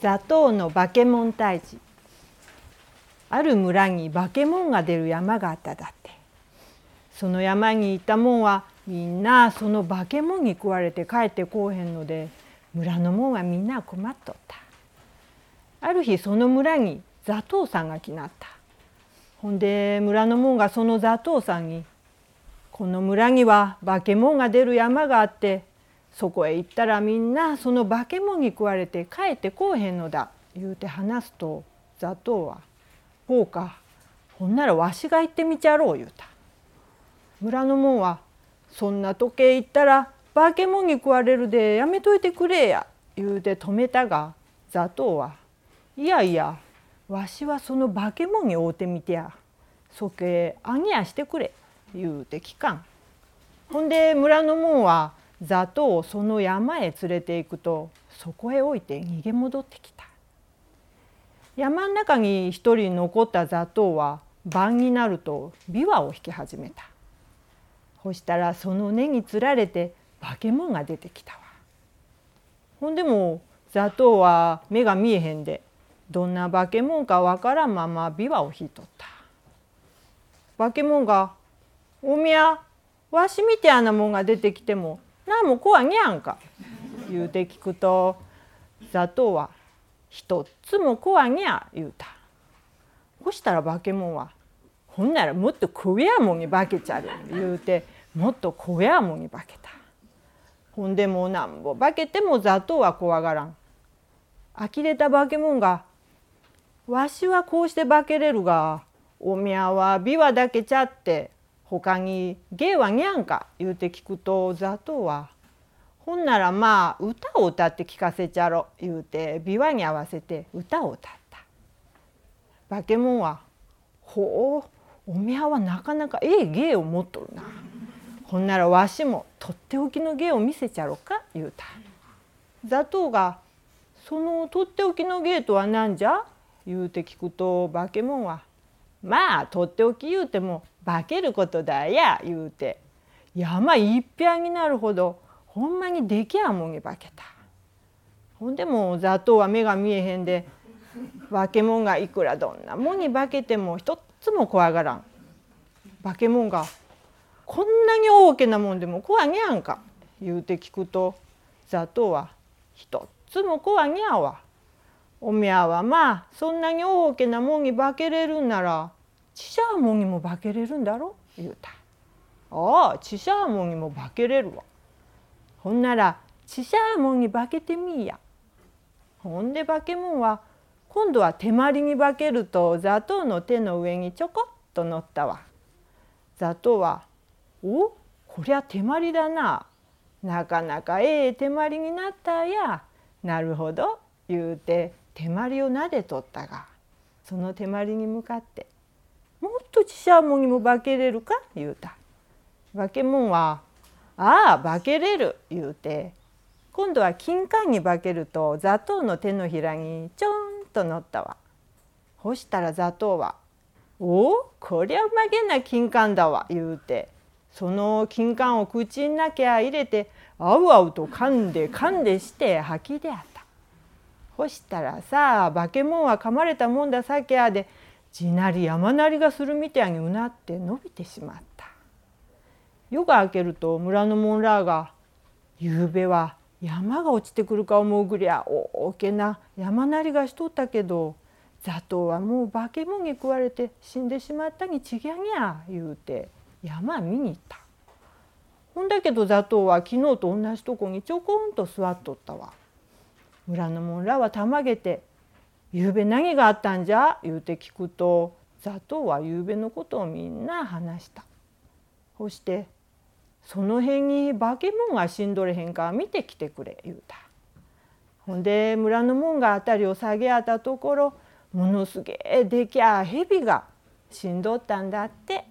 座頭の化け物退治。ある村に化け物が出る山があっただって。その山にいたもんはみんなその化け物に食われて帰ってこうへんので村のもんはみんな困っとった。ある日その村に座頭さんが来なった。ほんで村のもんがその座頭さんに「この村には化け物が出る山があってそこへ行ったらみんなその化け物に食われて帰ってこうへんのだ」言うて話すと座頭は「ほうかほんならわしが行ってみちゃろう」言うた。村のもんは「そんな時計行ったら化け物に食われるでやめといてくれや」言うて止めたが座頭は「いやいやわしはその化け物に会うてみてやそけあげやしてくれ」言うて聞かん。ほんで村のもんは座頭をその山へ連れて行くとそこへ置いて逃げ戻ってきた。山の中に一人残った座頭は晩になると琵琶を弾き始めた。そしたらその根につられて化け物が出てきたわ。ほんでも座頭は目が見えへんでどんな化け物かわからんまま琵琶を弾いとった。化け物が「おみやわしみてあなもんが出てきてもなも怖にゃんか」言うて聞くと座頭は「一つも怖にゃ」言うた。そしたら化け物は「ほんならもっと怖やもんに化けちゃる」言うてもっと怖やもんに化けた。ほんでもなんぼ化けても座頭は怖がらん。呆れた化け物が「わしはこうして化けれるがおみゃは琵琶だけちゃって他に芸はにゃんか？言うて聞くと座頭は「ほんならまあ歌を歌って聞かせちゃろ」言うて琵琶に合わせて歌を歌った。化け物は「ほうおみゃはなかなかええ芸を持っとるな。ほんならわしもとっておきの芸を見せちゃろか」言うた。座頭が「そのとっておきの芸とは何じゃ?」言うて聞くと化け物は「まあとっておき言うても化けることだや言うて山いっぴゃんになるほどほんまにできやもんに化けた。ほんでも座頭は目が見えへんで化け物がいくらどんなもんに化けても一つも怖がらん。化け物が「こんなに大きなもんでも怖にゃんか」言うて聞くと座頭は「一つも怖にゃわ」。おみゃはまあそんなに大きなもんに化けれるんならちしゃもにも化けれるんだろ？言うた。ああちしゃもんにも化けれるわ。ほんならちしゃもんに化けてみいや。ほんで化け物は今度は手まりに化けると座頭の手の上にちょこっと乗ったわ。座頭は「おこりゃ手まりだな。なかなかええ手まりになったや。なるほど」言うて手まりをなでとったがその手まりに向かってとちしゃもにも化けれるか?」言うた。化け物は「ああ化けれる」言うて今度は金柑に化けると座頭の手のひらにちょんと乗ったわ。ほしたら座頭は「おおこりゃうまげな金柑だわ」言うてその金柑を口ん中入れてあうあうと噛んで噛んでして吐きであった。ほしたらさあ化け物は噛まれたもんださけやで地鳴り山鳴りがするみたいにうなって伸びてしまった夜が明けると村のモンラーが「ゆうべは山が落ちてくるか思うぐりゃ大けな山鳴りがしとったけど座頭はもう化け物に食われて死んでしまったにちぎゃにゃ」言うて山見に行った。ほんだけど座頭は昨日と同じとこにちょこんと座っとったわ。村の者らはたまげてゆうべ何があったんじゃ?」言うて聞くと座頭はゆうべのことをみんな話した。そして「その辺に化け物が死んどれへんか見てきてくれ」言うた。ほんで村の者が辺りを下げあったところものすげえできゃ蛇が死んどったんだって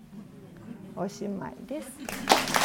おしまいです。